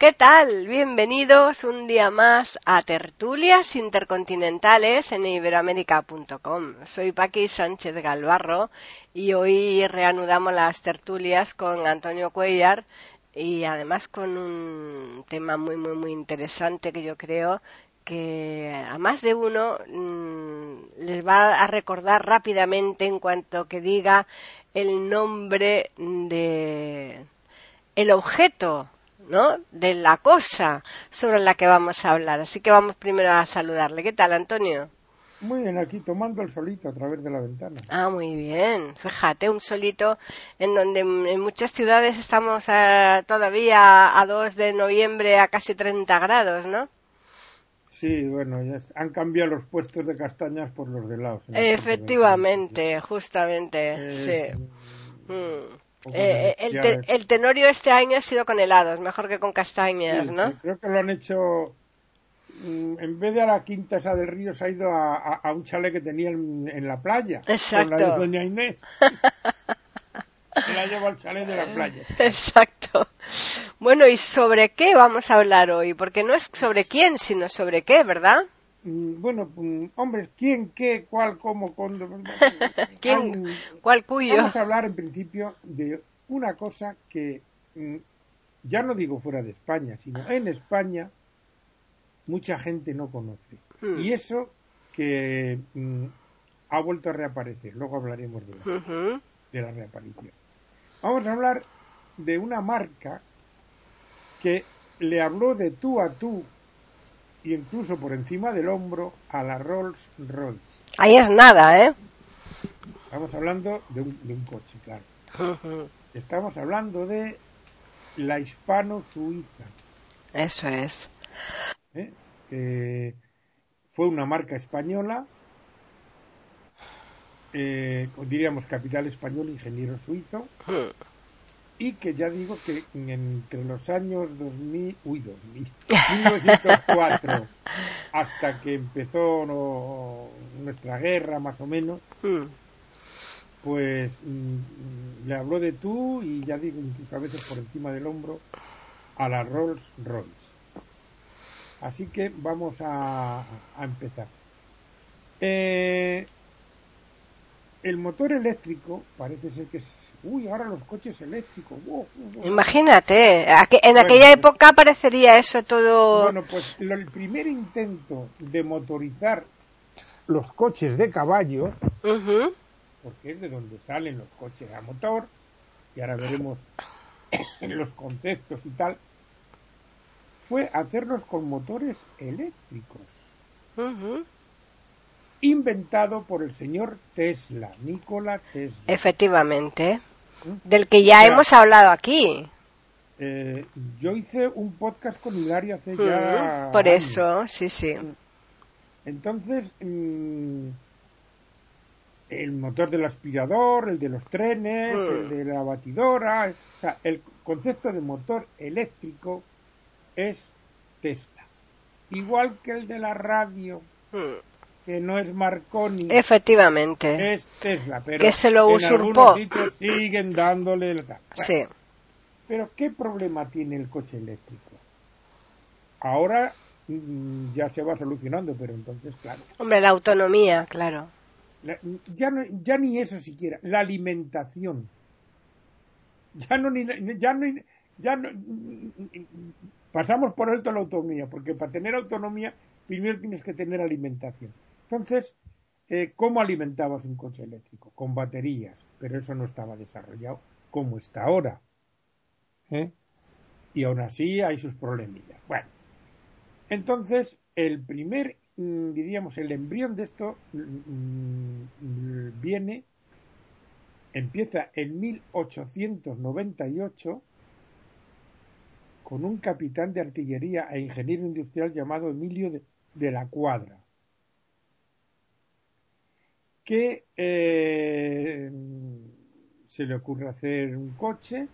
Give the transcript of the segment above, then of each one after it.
¿Qué tal? Bienvenidos un día más a Tertulias Intercontinentales en iberoamérica.com. Soy Paqui Sánchez Galvarro y hoy reanudamos las tertulias con Antonio Cuellar y además con un tema muy, muy, muy interesante que yo creo que a más de uno mm, les va a recordar rápidamente en cuanto que diga el nombre de el objeto ¿no? de la cosa sobre la que vamos a hablar. Así que vamos primero a saludarle. ¿Qué tal, Antonio? Muy bien, aquí tomando el solito a través de la ventana. Ah, muy bien. Fíjate, un solito en donde en muchas ciudades estamos eh, todavía a 2 de noviembre a casi 30 grados, ¿no? Sí, bueno, ya han cambiado los puestos de castañas por los de helados. Efectivamente, justamente, sí. Mm. Eh, el, el, tenorio este año ha sido con helados, mejor que con castañas, ¿no? creo que lo han hecho. Mm, en vez de a la quinta esa del río, se ha ido a, un chalet que tenía en, la playa. Exacto. Con la de Doña Inés. se la lleva al chalet de la playa. Exacto. Bueno, ¿y sobre qué vamos a hablar hoy? Porque no es sobre quién, sino sobre qué, ¿verdad? Mm, bueno, mm, hombres, ¿quién, qué, cuál, cómo, cuándo? ¿Quién, cuál, cuyo? Vamos a hablar en principio de una cosa que mm, ya no digo fuera de España, sino en España mucha gente no conoce. Hmm. Y eso que ha vuelto a reaparecer. Luego hablaremos de, de la reaparición. Vamos a hablar de una marca que le habló de tú a tú y incluso por encima del hombro a la Rolls Royce. Ahí es nada, ¿eh? Estamos hablando de un, coche, claro. Estamos hablando de la hispano-suiza. Eso es. ¿Eh? fue una marca española, eh, diríamos capital español, ingeniero suizo y que ya digo que entre los años 2000, uy, 2000, 1904 hasta que empezó nuestra guerra más o menos, hmm. pues mm, le habló de tú y ya digo, incluso a veces por encima del hombro, a la Rolls Royce. Así que vamos a, a empezar. Eh, el motor eléctrico parece ser que es, uy, ahora los coches eléctricos. Imagínate, en aquella época parecería eso todo. Bueno, pues el primer intento de motorizar los coches de caballo, porque es de donde salen los coches a motor, y ahora veremos los conceptos y tal, fue hacerlos con motores eléctricos inventado por el señor Tesla, Nikola Tesla. Efectivamente, ¿Mm? del que ya hemos hablado aquí. Eh, yo hice un podcast con Hilario hace ya. Mm, por eso, sí, sí. Entonces, mm, el motor del aspirador, el de los trenes, el de la batidora, o sea, el concepto de motor eléctrico es Tesla. Igual que el de la radio que no es Marconi. Efectivamente. Es Tesla, pero que se lo usurpó. siguen dándole la... sí. Pero ¿qué problema tiene el coche eléctrico? Ahora mm, ya se va solucionando, pero entonces, claro. Hombre, la autonomía, claro. ya, no, ya ni eso siquiera, la alimentación. Ya no ni, ya no, ya no, pasamos por alto la autonomía, porque para tener autonomía primero tienes que tener alimentación. Entonces, eh, ¿cómo alimentabas un coche eléctrico? Con baterías, pero eso no estaba desarrollado como está ahora. ¿eh? Y aún así hay sus problemillas. Bueno, entonces el primer, mm, diríamos, el embrión de esto mm, viene, empieza en 1898 con un capitán de artillería e ingeniero industrial llamado Emilio de, la Cuadra, que eh, se le ocurre hacer un coche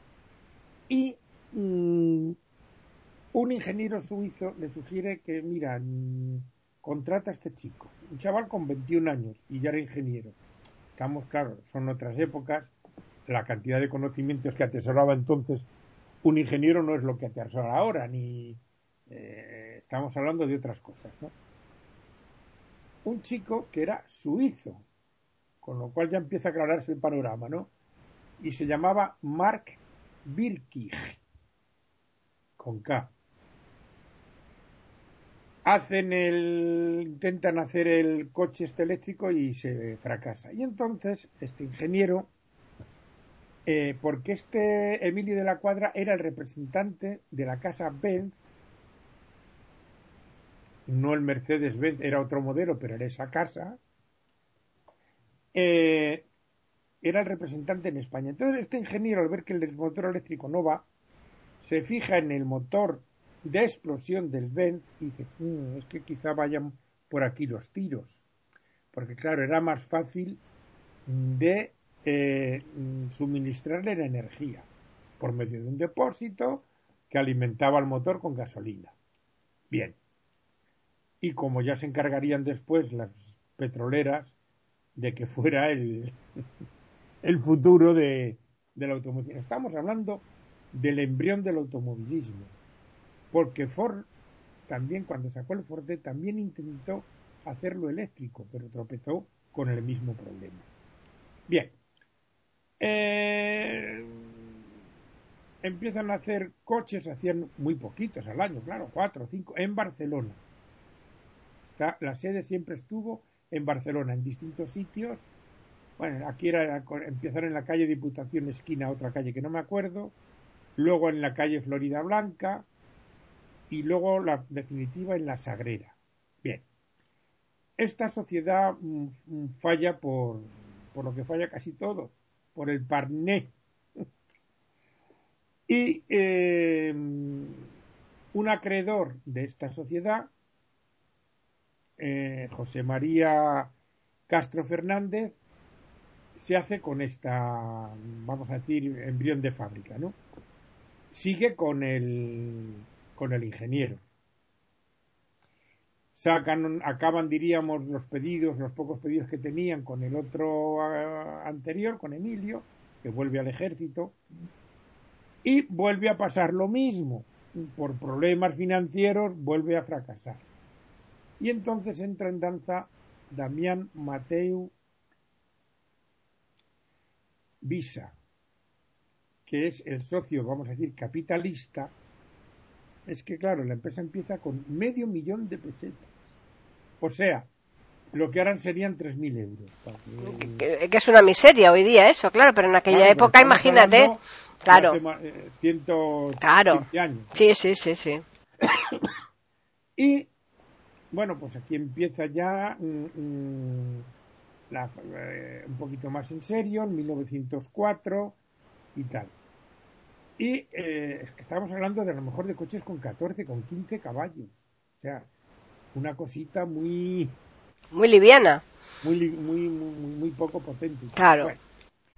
y mm, un ingeniero suizo le sugiere que, mira, mm, contrata a este chico, un chaval con 21 años y ya era ingeniero. Estamos, claro, son otras épocas, la cantidad de conocimientos que atesoraba entonces un ingeniero no es lo que atesora ahora, ni eh, estamos hablando de otras cosas, ¿no? Un chico que era suizo, con lo cual ya empieza a aclararse el panorama, ¿no? Y se llamaba Mark Birkig, con K. Hacen el, intentan hacer el coche este eléctrico y se fracasa. Y entonces este ingeniero eh, porque este Emilio de la Cuadra era el representante de la casa Benz, no el Mercedes-Benz, era otro modelo, pero era esa casa, eh, era el representante en España. Entonces este ingeniero, al ver que el motor eléctrico no va, se fija en el motor de explosión del Benz y dice, mm, es que quizá vayan por aquí los tiros. Porque claro, era más fácil de eh, suministrarle la energía por medio de un depósito que alimentaba el motor con gasolina. Bien. Y como ya se encargarían después las petroleras de que fuera el, el futuro de, de la automoción. Estamos hablando del embrión del automovilismo. Porque Ford también cuando sacó el Ford también intentó hacerlo eléctrico, pero tropezó con el mismo problema. Bien, eh, empiezan a hacer coches, hacían muy poquitos al año, claro, cuatro o cinco, en Barcelona. Está, la sede siempre estuvo en Barcelona, en distintos sitios. Bueno, aquí era, empezaron en la calle Diputación Esquina, otra calle que no me acuerdo, luego en la calle Florida Blanca y luego la definitiva en la Sagrera. Bien, esta sociedad mm, mm, falla por, por lo que falla casi todo, por el Parné. Y eh, un acreedor de esta sociedad, eh, José María Castro Fernández, se hace con esta, vamos a decir, embrión de fábrica, ¿no? Sigue con el, con el ingeniero. Sacan, acaban, diríamos, los pedidos, los pocos pedidos que tenían con el otro ah, anterior, con Emilio, que vuelve al ejército, y vuelve a pasar lo mismo. Por problemas financieros vuelve a fracasar. Y entonces entra en danza Damián Mateu Visa, que es el socio, vamos a decir, capitalista es que, claro, la empresa empieza con medio millón de pesetas. O sea, lo que harán serían 3.000 euros. Que, es una miseria hoy día eso, claro, pero en aquella época, imagínate. Claro. Eh, claro. años. Sí, sí, sí, sí. y, bueno, pues aquí empieza ya mm, mm, eh, un poquito más en serio, en 1904 y tal. Y eh, estamos hablando de a lo mejor de coches con 14, con 15 caballos. O sea, una cosita muy... Muy liviana. Muy, muy, muy, poco potente. Claro.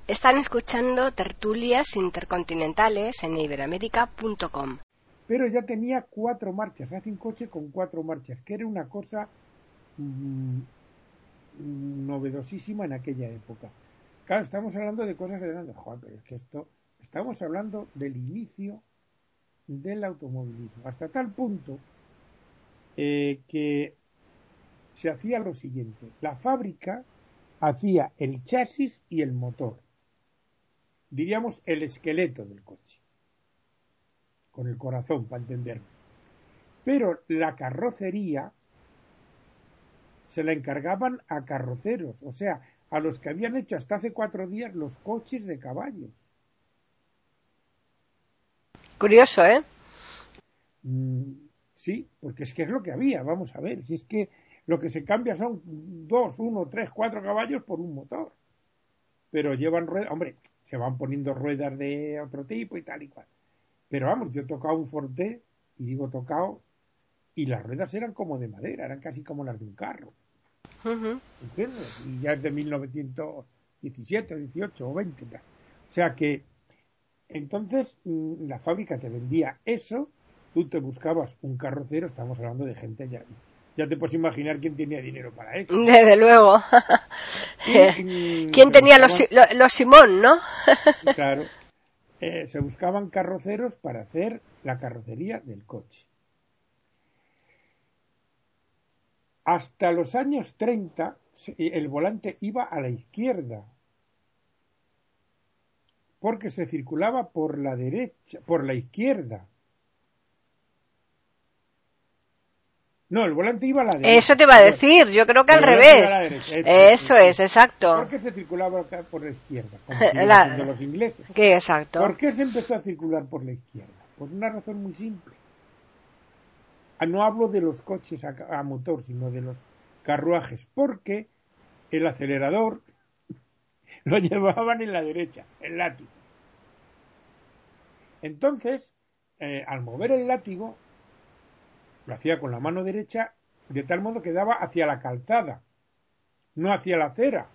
Están escuchando tertulias intercontinentales en iberamérica.com. Pero ya tenía cuatro marchas, hace un coche con cuatro marchas, que era una cosa mm, novedosísima en aquella época. Claro, estamos hablando de cosas de... Joder, pero es que esto Estamos hablando del inicio del automovilismo, hasta tal punto eh, que se hacía lo siguiente, la fábrica hacía el chasis y el motor, diríamos el esqueleto del coche, con el corazón para entenderlo. Pero la carrocería se la encargaban a carroceros, o sea, a los que habían hecho hasta hace cuatro días los coches de caballos. Curioso, ¿eh? Mm, sí, porque es que es lo que había, vamos a ver, si es que lo que se cambia son dos, uno, tres, cuatro caballos por un motor. Pero llevan ruedas, hombre, se van poniendo ruedas de otro tipo y tal y cual. Pero vamos, yo tocaba un Forte, y digo tocado, y las ruedas eran como de madera, eran casi como las de un carro. ¿Entiendes? Y ya es de 1917, 18 o 20. O sea que, entonces, mm, la fábrica te vendía eso, tú te buscabas un carrocero, estamos hablando de gente ya. Ya te puedes imaginar quién tenía dinero para eso. Desde luego. Mm, ¿Quién tenía los, los Simón, no? claro. Eh, se buscaban carroceros para hacer la carrocería del coche. Hasta los años 30 el volante iba a la izquierda porque se circulaba por la derecha, por la izquierda. No, el volante iba a la derecha. Eso te iba a decir, yo creo que al revés. Eso es, exacto. ¿Por qué se circulaba por la izquierda? Como los ingleses. ¿Qué, exacto. ¿Por qué se empezó a circular por la izquierda? Por una razón muy simple. Ah, no hablo de los coches a, motor, sino de los carruajes, porque el acelerador lo llevaban en la derecha, el látigo. Entonces, eh, al mover el látigo, lo hacía con la mano derecha, de tal modo que daba hacia la calzada, no hacia la acera,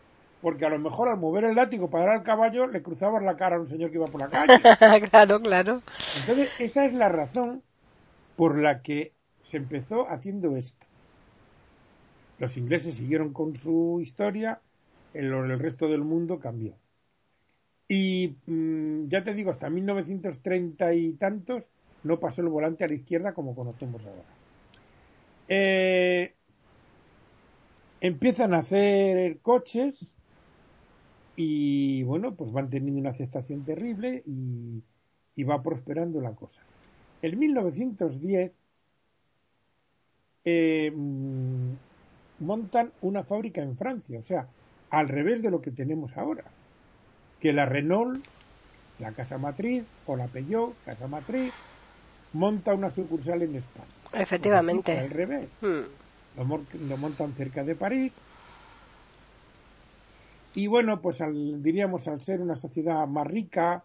porque a lo mejor al mover el látigo para dar al caballo le cruzabas la cara a un señor que iba por la calle. claro, claro. Entonces, esa es la razón por la que se empezó haciendo esto. Los ingleses siguieron con su historia, el, el resto del mundo cambió. Y mm, ya te digo, hasta 1930 y tantos no pasó el volante a la izquierda como conocemos ahora. Eh, empiezan a hacer coches y bueno, pues van teniendo una aceptación terrible y, va prosperando la cosa. En 1910 eh, montan una fábrica en Francia, o sea, al revés de lo que tenemos ahora, que la Renault, la casa matriz, o la Peugeot, casa matriz, monta una sucursal en España. Efectivamente. al revés. Hmm. Lo, montan cerca de París. Y bueno, pues al, diríamos al ser una sociedad más rica,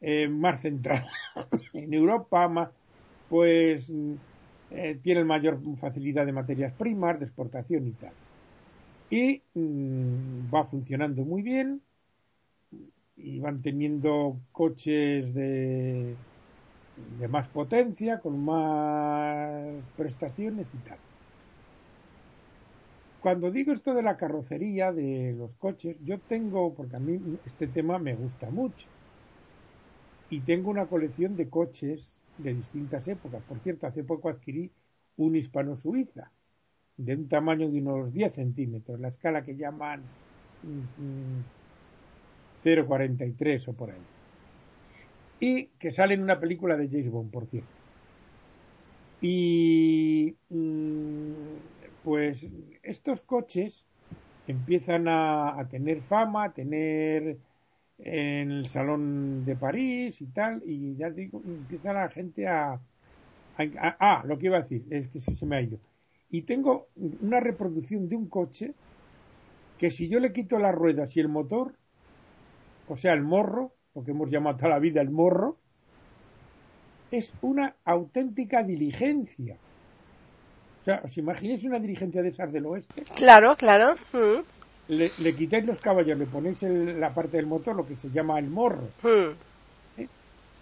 eh, más centrada en Europa, más, pues eh, tiene mayor facilidad de materias primas, de exportación y tal. Y mm, va funcionando muy bien y van teniendo coches de de más potencia, con más prestaciones y tal. Cuando digo esto de la carrocería de los coches, yo tengo, porque a mí este tema me gusta mucho, y tengo una colección de coches de distintas épocas. Por cierto, hace poco adquirí un hispano-suiza, de un tamaño de unos 10 centímetros, la escala que llaman 0,43 mm, mm, o por ahí y que sale en una película de James Bond, por cierto. Y mm, pues estos coches empiezan a, tener fama, a tener en el salón de París y tal, y ya digo, empieza la gente a, Ah, lo que iba a decir, es que se me ha ido. Y tengo una reproducción de un coche que si yo le quito las ruedas y el motor, o sea, el morro, que hemos llamado toda la vida el morro, es una auténtica diligencia. O sea, ¿os imagináis una diligencia de esas del oeste? Claro, claro. Mm. Le, quitáis los caballos, le ponéis la parte del motor, lo que se llama el morro. Mm. ¿Eh?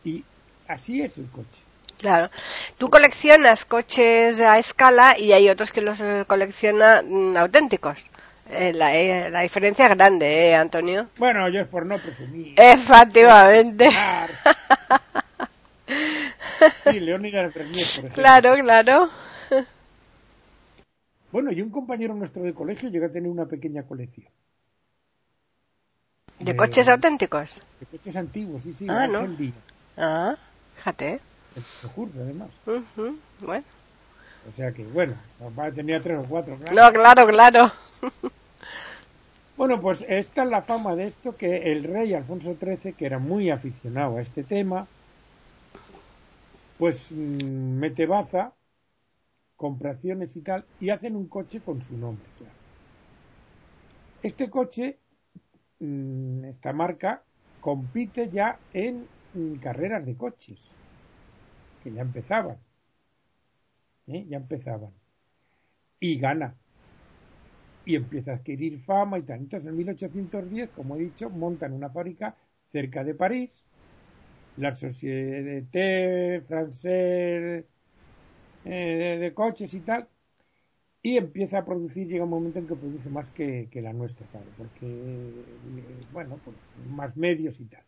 Y así es el coche. Claro. Tú coleccionas coches a escala y hay otros que los coleccionan mm, auténticos. Eh, la, eh, la, diferencia es grande, ¿eh, Antonio? Bueno, yo es por no presumir. Efectivamente. sí, Leónidas por ejemplo. Claro, claro. Bueno, y un compañero nuestro de colegio llega a tener una pequeña colección. ¿De, coches auténticos? De coches antiguos, sí, sí. Ah, no. Ah, fíjate. El curso, además. Bueno. O sea que, bueno, tenía tres o cuatro, claro. No, claro, claro. bueno, pues esta es la fama de esto que el rey Alfonso XIII, que era muy aficionado a este tema, pues mm, mete baza, compraciones y tal, y hacen un coche con su nombre, claro. Este coche, mm, esta marca, compite ya en mm, carreras de coches. que ya empezaban. ¿Eh? Ya empezaban. Y gana. Y empieza a adquirir fama y tal. Entonces, en 1810, como he dicho, montan una fábrica cerca de París, la Société Française eh, de, coches y tal, y empieza a producir, llega un momento en que produce más que, la nuestra, claro, porque, eh, bueno, pues más medios y tal.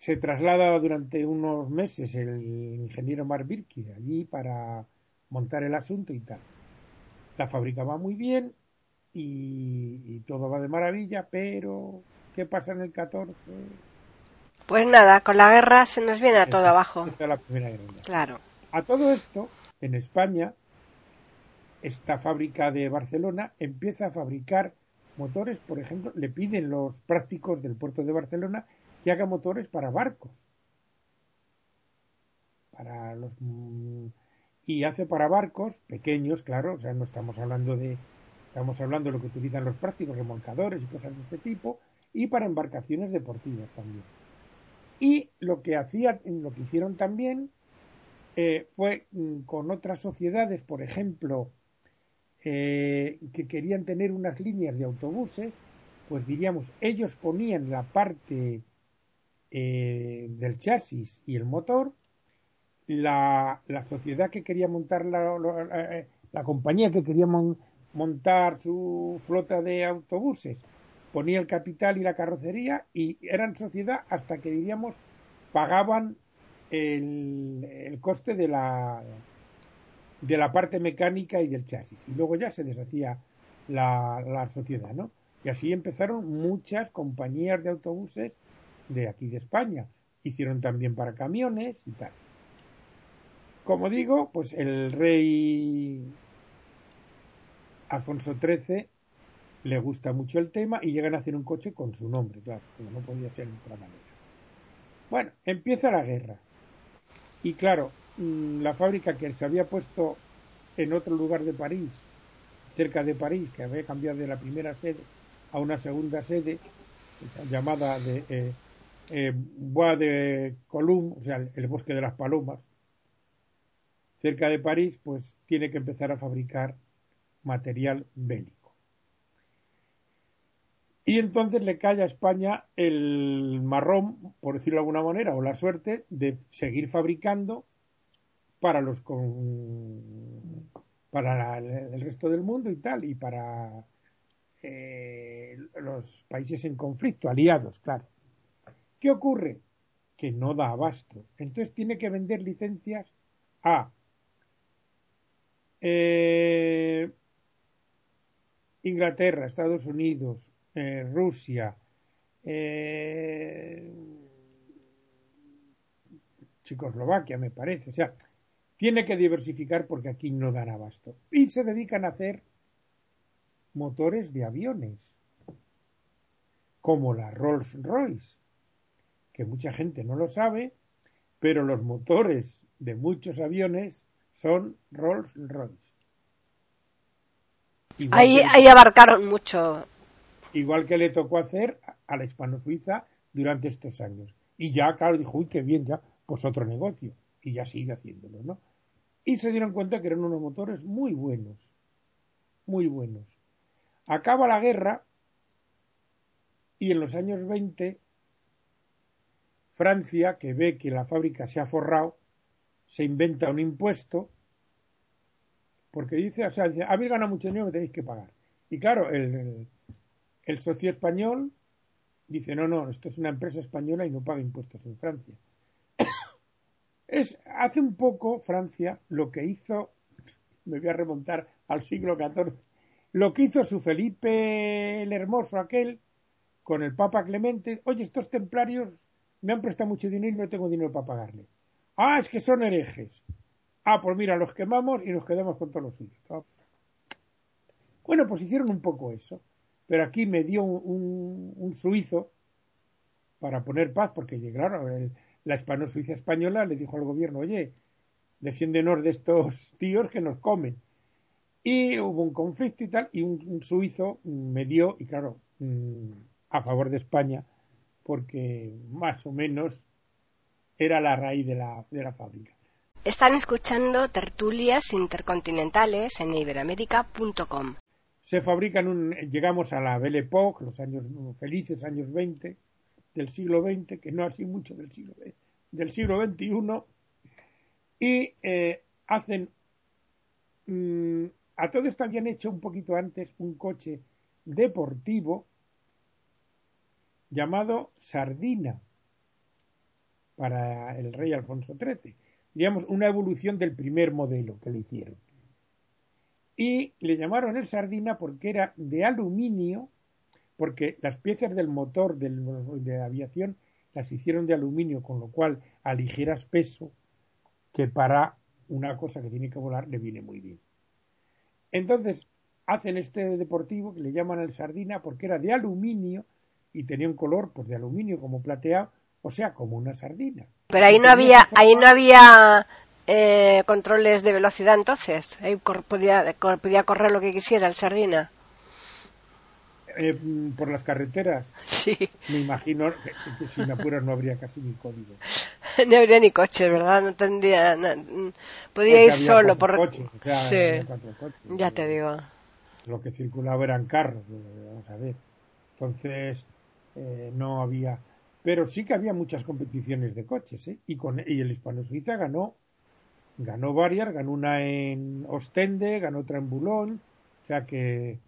Se traslada durante unos meses el ingeniero Mark Birki allí para montar el asunto y tal. La fábrica va muy bien y todo va de maravilla, pero ¿qué pasa en el 14? Pues nada, con la guerra se nos viene a todo abajo. Claro. A todo esto, en España, esta fábrica de Barcelona empieza a fabricar motores, por ejemplo, le piden los prácticos del puerto de Barcelona que haga motores para barcos. Para los y hace para barcos pequeños, claro, o sea, no estamos hablando de estamos hablando de lo que utilizan los prácticos, remolcadores y cosas de este tipo, y para embarcaciones deportivas también. Y lo que hacía, lo que hicieron también eh, fue mm, con otras sociedades, por ejemplo, eh, que querían tener unas líneas de autobuses, pues diríamos, ellos ponían la parte eh, del chasis y el motor, la, la sociedad que quería montar la, la, compañía que quería montar su flota de autobuses ponía el capital y la carrocería y eran sociedad hasta que diríamos pagaban el, coste de la de la parte mecánica y del chasis. Y luego ya se deshacía la, la sociedad no y así empezaron muchas compañías de autobuses de aquí de España hicieron también para camiones y tal como digo pues el rey Alfonso XIII le gusta mucho el tema y llegan a hacer un coche con su nombre, claro, como no podía ser de otra manera. Bueno, empieza la guerra. Y claro, mm, la fábrica que se había puesto en otro lugar de París, cerca de París, que había cambiado de la primera sede a una segunda sede, llamada de eh, eh, Bois de Colum, o sea, el bosque de las palomas, cerca de París, pues tiene que empezar a fabricar material bélico. Y entonces le cae a España el marrón, por decirlo de alguna manera, o la suerte de seguir fabricando para los para el resto del mundo y tal, y para eh, los países en conflicto, aliados, claro. ¿Qué ocurre? Que no da abasto. Entonces tiene que vender licencias a eh, Inglaterra, Estados Unidos, eh, Rusia, eh, Checoslovaquia, me parece. O sea, tiene que diversificar porque aquí no dan abasto. Y se dedican a hacer motores de aviones, como la Rolls Royce, que mucha gente no lo sabe, pero los motores de muchos aviones son Rolls Royce. Ahí, ahí abarcaron mucho igual que le tocó hacer a la hispano-suiza durante estos años. Y ya, claro, dijo, uy, qué bien, ya, pues otro negocio. Y ya sigue haciéndolo, ¿no? Y se dieron cuenta que eran unos motores muy buenos, muy buenos. Acaba la guerra y en los años 20 Francia, que ve que la fábrica se ha forrado, se inventa un impuesto porque dice, o sea, dice, habéis ganado mucho dinero tenéis que pagar. Y claro, el, el socio español dice, no, no, esto es una empresa española y no paga impuestos en Francia. es, hace un poco Francia lo que hizo, me voy a remontar al siglo XIV, lo que hizo su Felipe el Hermoso aquel con el Papa Clemente, oye, estos templarios me han prestado mucho dinero y no tengo dinero para pagarle. Ah, es que son herejes. Ah, pues mira, los quemamos y nos quedamos con todos los suyos. Bueno, pues hicieron un poco eso. Pero aquí me dio un, suizo para poner paz, porque claro, la hispano-suiza española le dijo al gobierno, oye, defiéndenos de estos tíos que nos comen. Y hubo un conflicto y tal, y un, suizo me dio, y claro, mm, a favor de España, porque más o menos era la raíz de la, de la fábrica. Están escuchando tertulias intercontinentales en iberamérica.com. Se fabrican, un, llegamos a la Belle Époque, los años felices años 20 del siglo XX, que no así mucho del siglo, del siglo XXI, y eh, hacen, mm, a todo esto habían hecho un poquito antes un coche deportivo llamado Sardina para el rey Alfonso XIII. Digamos, una evolución del primer modelo que le hicieron. Y le llamaron el Sardina porque era de aluminio, porque las piezas del motor de aviación las hicieron de aluminio, con lo cual aligeras peso, que para una cosa que tiene que volar le viene muy bien. Entonces, hacen este deportivo que le llaman el Sardina porque era de aluminio y tenía un color pues de aluminio como plateado, o sea, como una sardina. Pero ahí no había, ahí no había eh, controles de velocidad entonces, ahí podía, podía correr lo que quisiera el Sardina. Eh, por las carreteras. Sí. Me imagino que, sin apuras no habría casi ni código. no habría ni coches, ¿verdad? No tendría. podía ir solo por. Coches, sí. ya te digo. Lo que circulaba eran carros, vamos a ver. Entonces, eh, no había. Pero sí que había muchas competiciones de coches, ¿eh? Y, con, y el Hispano Suiza ganó, ganó varias, ganó una en Ostende, ganó otra en Boulogne, o sea que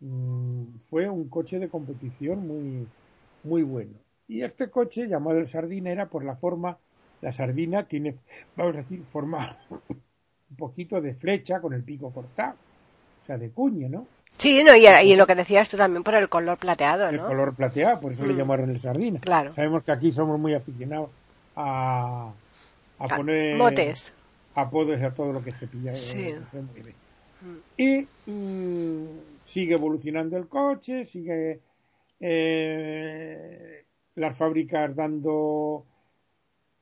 mm, fue un coche de competición muy, muy bueno. Y este coche, llamado el Sardina, era por la forma, la sardina tiene, vamos a decir, forma un poquito de flecha con el pico cortado, o sea, de cuña, ¿no? Sí, no, y, lo que decías tú también por el color plateado, ¿no? El color plateado, por eso le mm. llamaron el sardina. Claro. Sabemos que aquí somos muy aficionados a, a poner motes. apodos a todo lo que se pilla. Sí. Mm. Y mm, sigue evolucionando el coche, sigue eh, las fábricas dando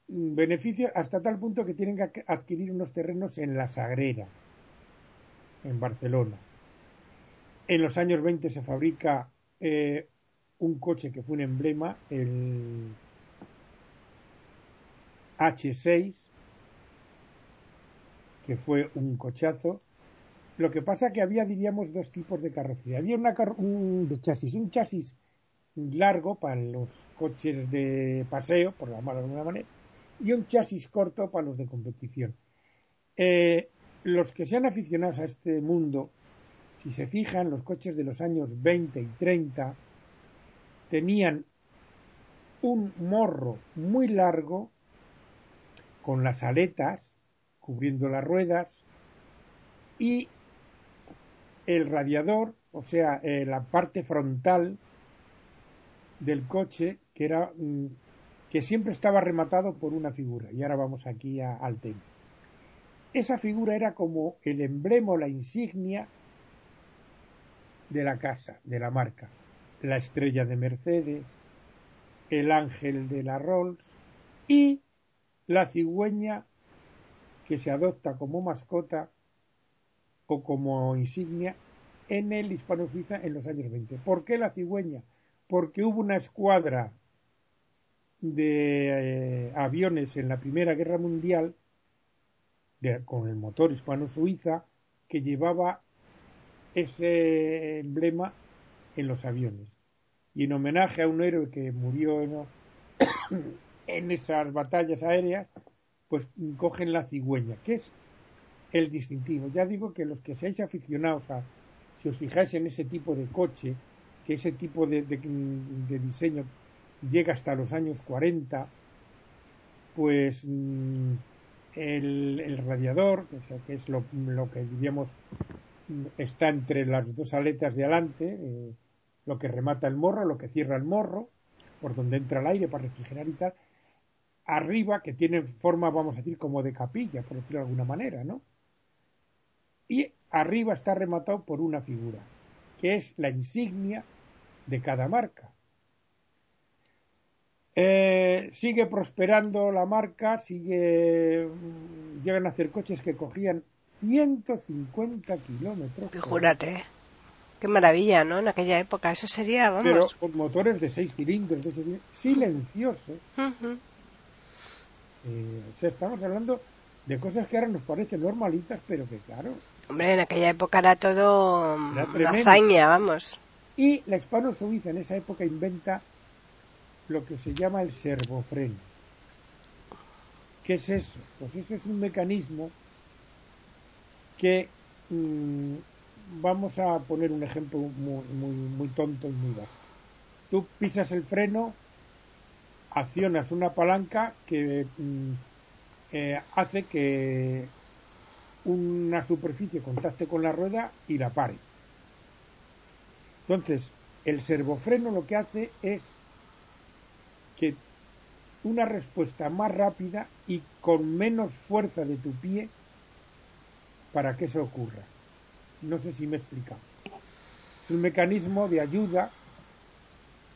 beneficios hasta tal punto que tienen que adquirir unos terrenos en La Sagrera, en Barcelona en los años 20 se fabrica eh, un coche que fue un emblema, el H6, que fue un cochazo. Lo que pasa que había, diríamos, dos tipos de carrocería. Había un chasis, un chasis largo para los coches de paseo, por llamarlo de alguna manera, y un chasis corto para los de competición. Eh, los que sean aficionados a este mundo si se fijan, los coches de los años 20 y 30 tenían un morro muy largo con las aletas cubriendo las ruedas y el radiador, o sea, eh, la parte frontal del coche que era mm, que siempre estaba rematado por una figura y ahora vamos aquí al tema. Esa figura era como el emblema, la insignia de la casa, de la marca. La estrella de Mercedes, el ángel de la Rolls y la cigüeña que se adopta como mascota o como insignia en el hispano suiza en los años 20. ¿Por qué la cigüeña? Porque hubo una escuadra de eh, aviones en la Primera Guerra Mundial con el motor hispano-suiza que llevaba ese emblema en los aviones. Y en homenaje a un héroe que murió en, esas batallas aéreas, pues cogen la cigüeña, que es el distintivo. Ya digo que los que seáis aficionados a, si os fijáis en ese tipo de coche, que ese tipo de, diseño llega hasta los años 40, pues mm, el, radiador, que es, lo, lo, que diríamos está entre las dos aletas de adelante, eh, lo que remata el morro, lo que cierra el morro, por donde entra el aire para refrigerar y tal. Arriba, que tiene forma, vamos a decir, como de capilla, por decirlo de alguna manera, ¿no? Y arriba está rematado por una figura, que es la insignia de cada marca. Eh, sigue prosperando la marca, sigue llegan a hacer coches que cogían 150 kilómetros. Fíjate, qué maravilla, ¿no? En aquella época, eso sería, vamos. Pero con motores de seis cilindros, de silenciosos. Eh, o sea, estamos hablando de cosas que ahora nos parecen normalitas, pero que claro. Hombre, en aquella época era todo era hazaña, vamos. Y la hispano-suiza en esa época inventa lo que se llama el servofreno. ¿Qué es eso? Pues eso es un mecanismo que mm, vamos a poner un ejemplo muy, muy, muy tonto y muy bajo. Tú pisas el freno, accionas una palanca que mm, eh, hace que una superficie contacte con la rueda y la pare. Entonces, el servofreno lo que hace es que una respuesta más rápida y con menos fuerza de tu pie para que eso ocurra. No sé si me he explicado. Es un mecanismo de ayuda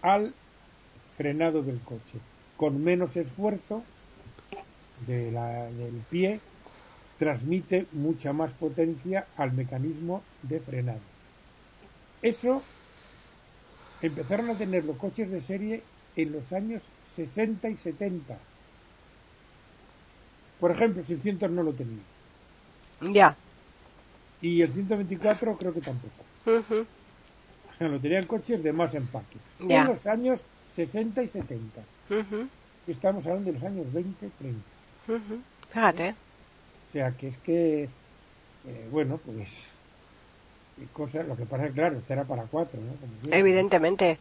al frenado del coche. Con menos esfuerzo del pie, transmite mucha más potencia al mecanismo de frenado. Eso empezaron a tener los coches de serie en los años 60 y 70. Por ejemplo, el 600 no lo tenía. Ya. Y el 124 creo que tampoco. O sea, lo tenían coches de más empaque. En los años 60 y 70. Estamos hablando de los años 20, 30. Fíjate. O sea, que es que, eh, bueno, pues cosas, lo que pasa es claro, esto era para cuatro, ¿no? Evidentemente,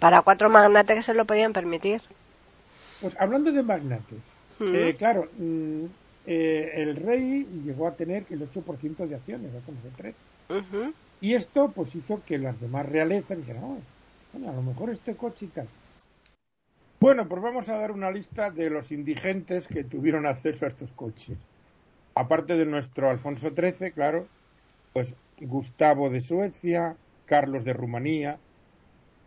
para cuatro magnates que se lo podían permitir. Pues hablando de magnates, eh, claro, mm, eh, el rey llegó a tener el 8% de acciones, ¿no? Como tres. Y esto pues hizo que las demás realezas dijeran, bueno, a lo mejor este coche y tal. Bueno, pues vamos a dar una lista de los indigentes que tuvieron acceso a estos coches. Aparte de nuestro Alfonso XIII, claro, pues Gustavo de Suecia, Carlos de Rumanía,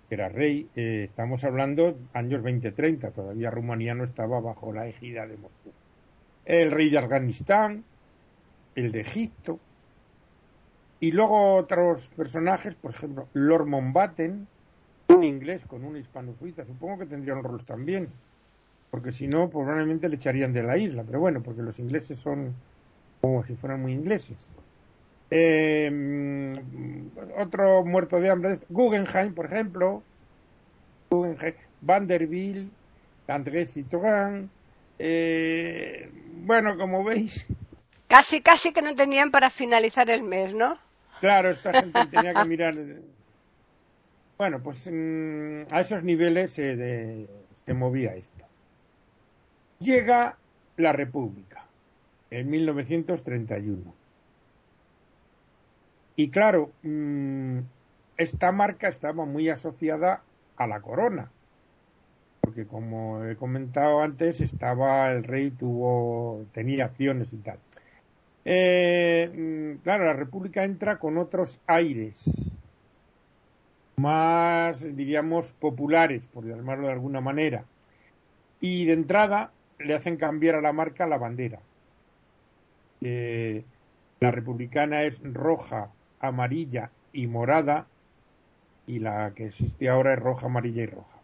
que era rey, eh, estamos hablando años 20-30, todavía Rumanía no estaba bajo la égida de Moscú. El rey de Afganistán, el de Egipto, y luego otros personajes, por ejemplo, Lord Mountbatten, un inglés con una hispano-suiza, supongo que tendrían roles también, porque si no, probablemente le echarían de la isla, pero bueno, porque los ingleses son como si fueran muy ingleses. Eh, otro muerto de hambre, Guggenheim, por ejemplo, Guggenheim, Vanderbilt, André Citroën, eh, bueno, como veis. Casi, casi que no tenían para finalizar el mes, ¿no? Claro, esta gente tenía que mirar bueno, pues mm, a esos niveles se movía esto. Llega la República en 1931. Y claro, mm, esta marca estaba muy asociada a la corona, porque como he comentado antes, estaba el rey tuvo tenía acciones y tal. Eh, mm, claro, la República entra con otros aires más, diríamos, populares, por llamarlo de alguna manera. Y de entrada le hacen cambiar a la marca la bandera. Eh, la republicana es roja, amarilla y morada, y la que existe ahora es roja, amarilla y roja.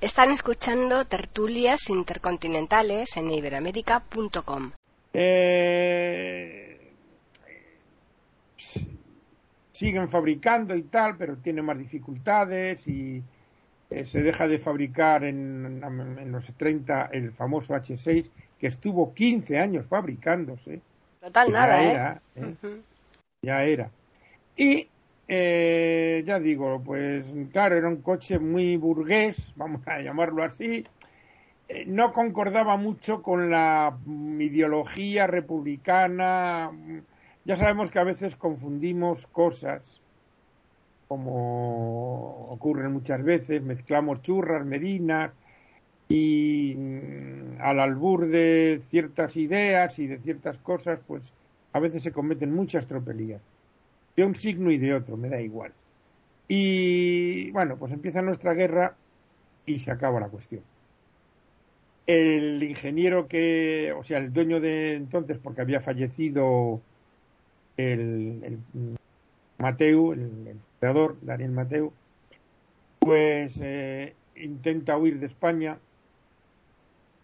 Están escuchando tertulias intercontinentales en iberamérica.com. Eh, siguen fabricando y tal, pero tiene más dificultades y eh, se deja de fabricar en, los 30 el famoso H6 que estuvo 15 años fabricándose. Total nada, ya era, ¿eh? Ya era. Y eh, ya digo, pues claro, era un coche muy burgués, vamos a llamarlo así. no concordaba mucho con la ideología republicana ya sabemos que a veces confundimos cosas, como ocurre muchas veces, mezclamos churras, medinas, y mm, al albur de ciertas ideas y de ciertas cosas, pues a veces se cometen muchas tropelías. De un signo y de otro, me da igual. Y bueno, pues empieza nuestra guerra y se acaba la cuestión. El ingeniero que, o sea, el dueño de entonces, porque había fallecido el, el Mateu, el, creador, Daniel Mateu, pues eh, intenta huir de España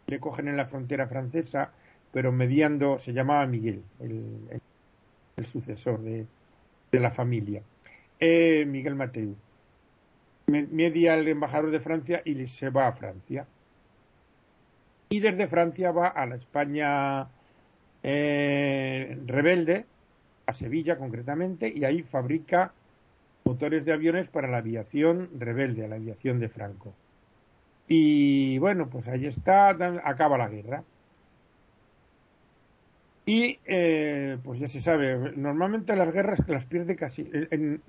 le cogen en la frontera francesa, pero mediando, se llamaba Miguel, el, sucesor de, la familia. Eh, Miguel Mateu. Media el embajador de Francia y se va a Francia. Y desde Francia va a la España eh, rebelde, a Sevilla concretamente, y ahí fabrica motores de aviones para la aviación rebelde, la aviación de Franco. Y bueno, pues ahí está, acaba la guerra. Y eh, pues ya se sabe, normalmente las guerras las pierde casi. Eh,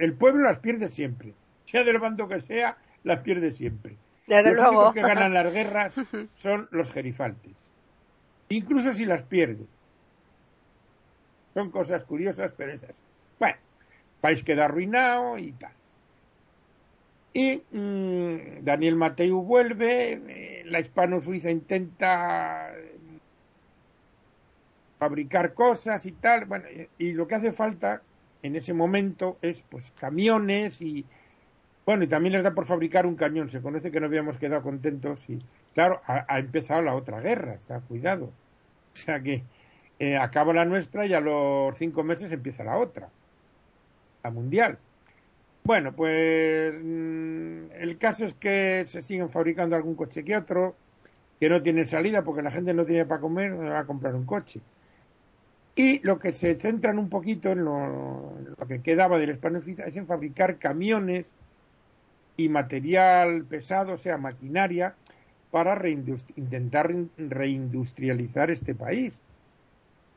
el pueblo las pierde siempre, sea del bando que sea, las pierde siempre. Desde los únicos que ganan las guerras son los gerifaltes, incluso si las pierde. Son cosas curiosas, pero esas. Bueno, país queda arruinado y tal. Y mm, Daniel Mateu vuelve, eh, la hispano-suiza intenta fabricar cosas y tal, bueno, y lo que hace falta en ese momento es pues camiones y bueno, y también les da por fabricar un cañón, se conoce que no habíamos quedado contentos y claro, ha, empezado la otra guerra, está cuidado. O sea que eh, acaba la nuestra y a los cinco meses empieza la otra, la mundial. Bueno, pues mm, el caso es que se siguen fabricando algún coche que otro, que no tienen salida porque la gente no tiene para comer, no va a comprar un coche. Y lo que se centran un poquito en lo, que quedaba del hispano es en fabricar camiones y material pesado, o sea, maquinaria, para intentar reindustrializar este país.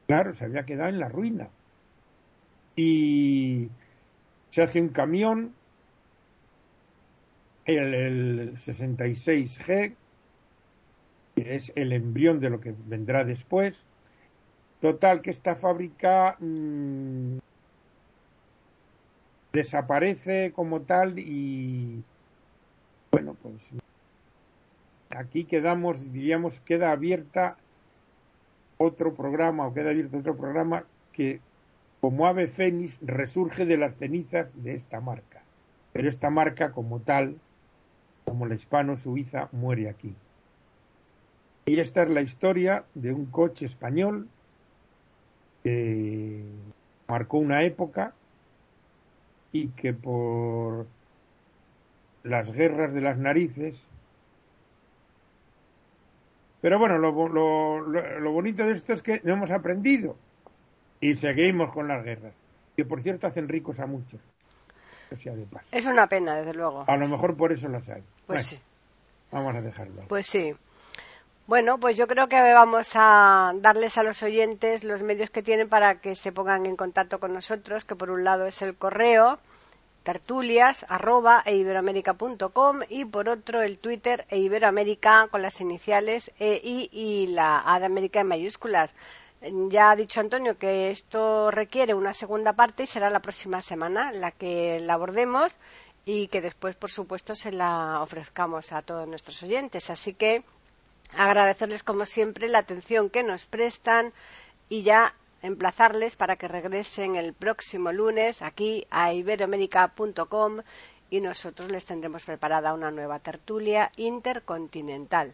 Claro, se había quedado en la ruina. Y se hace un camión, el, 66G, que es el embrión de lo que vendrá después. Total, que esta fábrica mm, desaparece como tal y bueno, pues aquí quedamos, diríamos, queda abierta otro programa o queda abierto otro programa que como ave fénix resurge de las cenizas de esta marca. Pero esta marca como tal, como la hispano-suiza, muere aquí. Y esta es la historia de un coche español que marcó una época y que por las guerras de las narices pero bueno, lo, lo, bonito de esto es que no hemos aprendido y seguimos con las guerras, que por cierto hacen ricos a muchos. Es una pena, desde luego. A lo mejor por eso las hay. Pues sí. Vamos a dejarlo. Pues sí. Bueno, pues yo creo que vamos a darles a los oyentes los medios que tienen para que se pongan en contacto con nosotros, que por un lado es el correo tertulias arroba e y por otro el Twitter e iberoamérica con las iniciales EI y la A de América en mayúsculas. Ya ha dicho Antonio que esto requiere una segunda parte y será la próxima semana la que la abordemos y que después, por supuesto, se la ofrezcamos a todos nuestros oyentes. Así que agradecerles, como siempre, la atención que nos prestan y ya emplazarles para que regresen el próximo lunes aquí a iberoamérica.com y nosotros les tendremos preparada una nueva tertulia intercontinental.